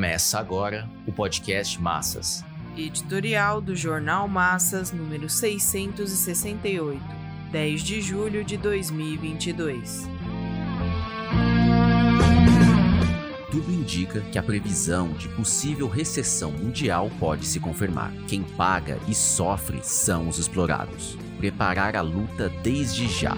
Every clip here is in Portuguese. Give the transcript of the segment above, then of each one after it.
Começa agora o podcast Massas. Editorial do Jornal Massas, número 668, 10 de julho de 2022. Tudo indica que a previsão de possível recessão mundial pode se confirmar. Quem paga e sofre são os explorados. Preparar a luta desde já.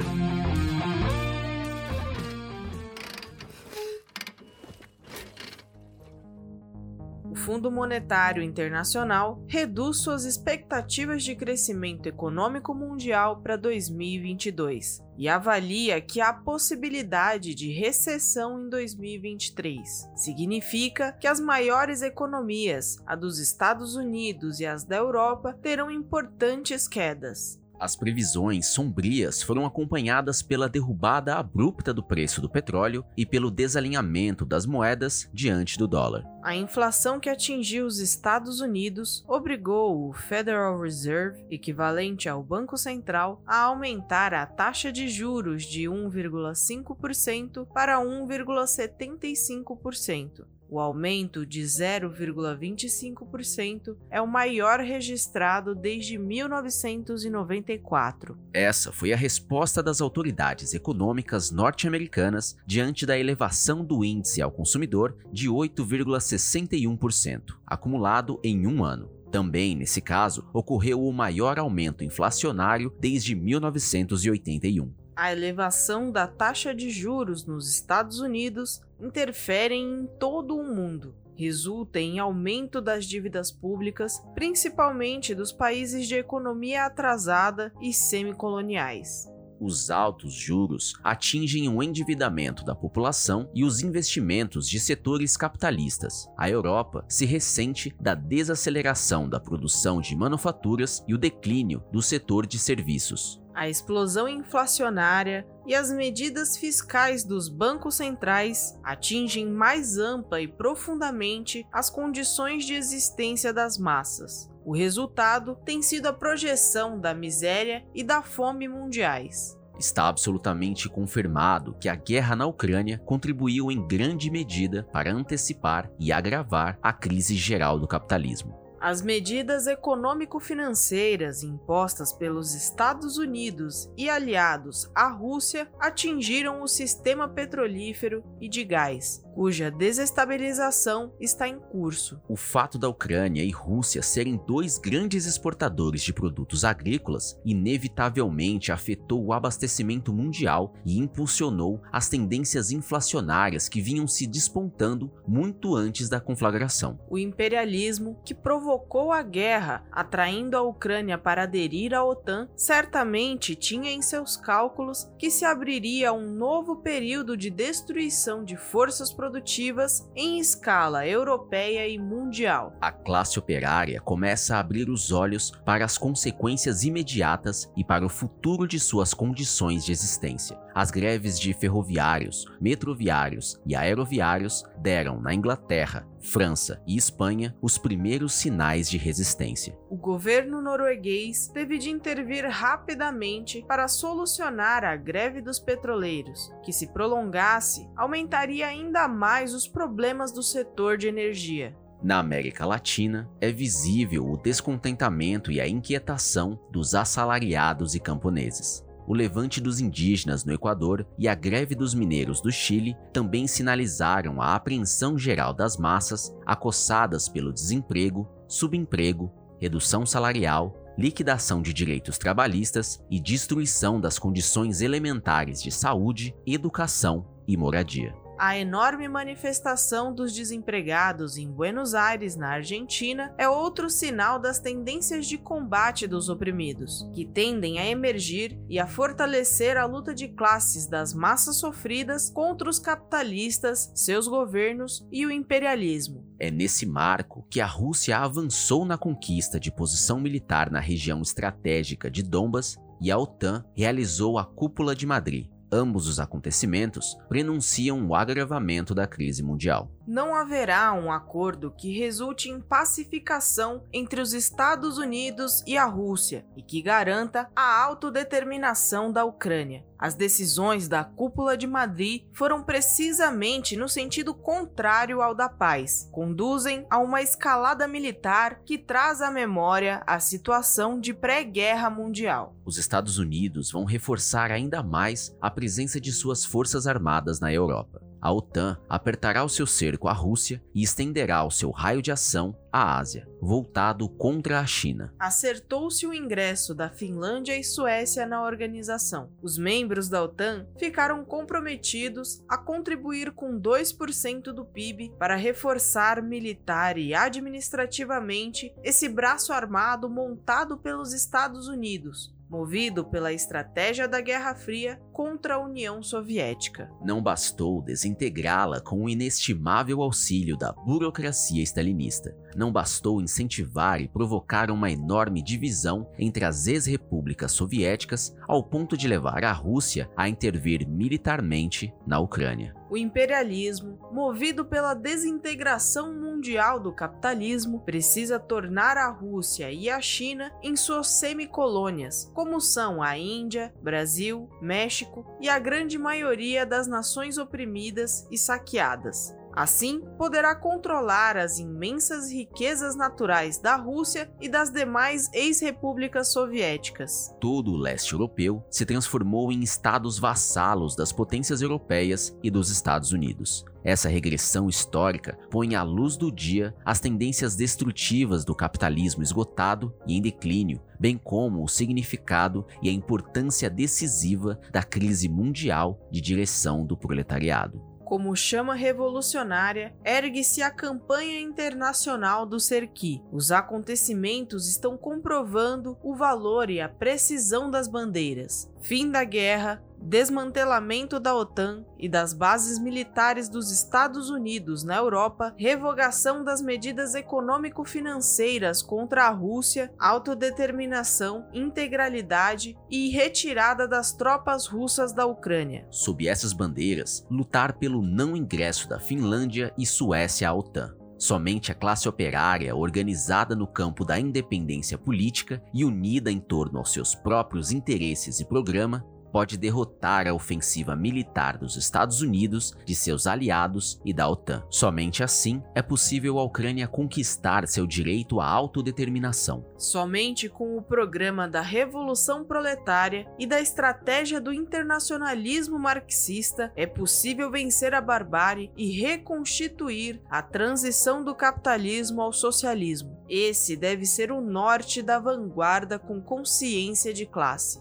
Fundo Monetário Internacional reduz suas expectativas de crescimento econômico mundial para 2022 e avalia que há possibilidade de recessão em 2023. Significa que as maiores economias, a dos Estados Unidos e as da Europa, terão importantes quedas. As previsões sombrias foram acompanhadas pela derrubada abrupta do preço do petróleo e pelo desalinhamento das moedas diante do dólar. A inflação que atingiu os Estados Unidos obrigou o Federal Reserve, equivalente ao Banco Central, a aumentar a taxa de juros de 1,5% para 1,75%. O aumento de 0,25% é o maior registrado desde 1994. Essa foi a resposta das autoridades econômicas norte-americanas diante da elevação do índice ao consumidor de 8,61%, acumulado em um ano. Também, nesse caso, ocorreu o maior aumento inflacionário desde 1981. A elevação da taxa de juros nos Estados Unidos interferem em todo o mundo. Resulta em aumento das dívidas públicas, principalmente dos países de economia atrasada e semicoloniais. Os altos juros atingem o endividamento da população e os investimentos de setores capitalistas. A Europa se ressente da desaceleração da produção de manufaturas e o declínio do setor de serviços. A explosão inflacionária e as medidas fiscais dos bancos centrais atingem mais ampla e profundamente as condições de existência das massas. O resultado tem sido a projeção da miséria e da fome mundiais. Está absolutamente confirmado que a guerra na Ucrânia contribuiu em grande medida para antecipar e agravar a crise geral do capitalismo. As medidas econômico-financeiras impostas pelos Estados Unidos e aliados à Rússia atingiram o sistema petrolífero e de gás, cuja desestabilização está em curso. O fato da Ucrânia e Rússia serem dois grandes exportadores de produtos agrícolas inevitavelmente afetou o abastecimento mundial e impulsionou as tendências inflacionárias que vinham se despontando muito antes da conflagração. O imperialismo, que provocou a guerra, atraindo a Ucrânia para aderir à OTAN, certamente tinha em seus cálculos que se abriria um novo período de destruição de forças produtivas em escala europeia e mundial. A classe operária começa a abrir os olhos para as consequências imediatas e para o futuro de suas condições de existência. As greves de ferroviários, metroviários e aeroviários deram na Inglaterra, França e Espanha os primeiros sinais de resistência. O governo norueguês teve de intervir rapidamente para solucionar a greve dos petroleiros, que se prolongasse, aumentaria ainda mais os problemas do setor de energia. Na América Latina, é visível o descontentamento e a inquietação dos assalariados e camponeses. O levante dos indígenas no Equador e a greve dos mineiros do Chile também sinalizaram a apreensão geral das massas acossadas pelo desemprego, subemprego, redução salarial, liquidação de direitos trabalhistas e destruição das condições elementares de saúde, educação e moradia a enorme manifestação dos desempregados em Buenos Aires, na Argentina, é outro sinal das tendências de combate dos oprimidos, que tendem a emergir e a fortalecer a luta de classes das massas sofridas contra os capitalistas, seus governos e o imperialismo. É nesse marco que a Rússia avançou na conquista de posição militar na região estratégica de Donbas e a OTAN realizou a Cúpula de Madrid, Ambos os acontecimentos prenunciam o agravamento da crise mundial. Não haverá um acordo que resulte em pacificação entre os Estados Unidos e a Rússia e que garanta a autodeterminação da Ucrânia. As decisões da Cúpula de Madrid foram precisamente no sentido contrário ao da paz. Conduzem a uma escalada militar que traz à memória a situação de pré-guerra mundial. Os Estados Unidos vão reforçar ainda mais a presença de suas forças armadas na Europa a OTAN apertará o seu cerco à Rússia e estenderá o seu raio de ação à Ásia, voltado contra a China. Acertou-se o ingresso da Finlândia e Suécia na organização. Os membros da OTAN ficaram comprometidos a contribuir com 2% do PIB para reforçar militar e administrativamente esse braço armado montado pelos Estados Unidos, movido pela estratégia da Guerra Fria contra a União Soviética. Não bastou desintegrá-la com o inestimável auxílio da burocracia stalinista. Não bastou incentivar e provocar uma enorme divisão entre as ex-repúblicas soviéticas ao ponto de levar a Rússia a intervir militarmente na Ucrânia. O imperialismo, movido pela desintegração mundial do capitalismo, precisa tornar a Rússia e a China em suas semicolônias, como são a Índia, Brasil, México e a grande maioria das nações oprimidas e saqueadas. Assim, poderá controlar as imensas riquezas naturais da Rússia e das demais ex-repúblicas soviéticas. Todo o leste europeu se transformou em estados vassalos das potências europeias e dos Estados Unidos. Essa regressão histórica põe à luz do dia as tendências destrutivas do capitalismo esgotado e em declínio, bem como o significado e a importância decisiva da crise mundial de direção do proletariado como chama revolucionária, ergue-se a campanha internacional do Serqui. Os acontecimentos estão comprovando o valor e a precisão das bandeiras. Fim da guerra, desmantelamento da OTAN e das bases militares dos Estados Unidos na Europa, revogação das medidas econômico-financeiras contra a Rússia, autodeterminação, integralidade e retirada das tropas russas da Ucrânia. Sob essas bandeiras, lutar pelo não ingresso da Finlândia e Suécia à OTAN. Somente a classe operária, organizada no campo da independência política e unida em torno aos seus próprios interesses e programa, pode derrotar a ofensiva militar dos Estados Unidos, de seus aliados e da OTAN. Somente assim é possível a Ucrânia conquistar seu direito à autodeterminação. Somente com o programa da Revolução Proletária e da estratégia do internacionalismo marxista é possível vencer a barbárie e reconstituir a transição do capitalismo ao socialismo. Esse deve ser o norte da vanguarda com consciência de classe.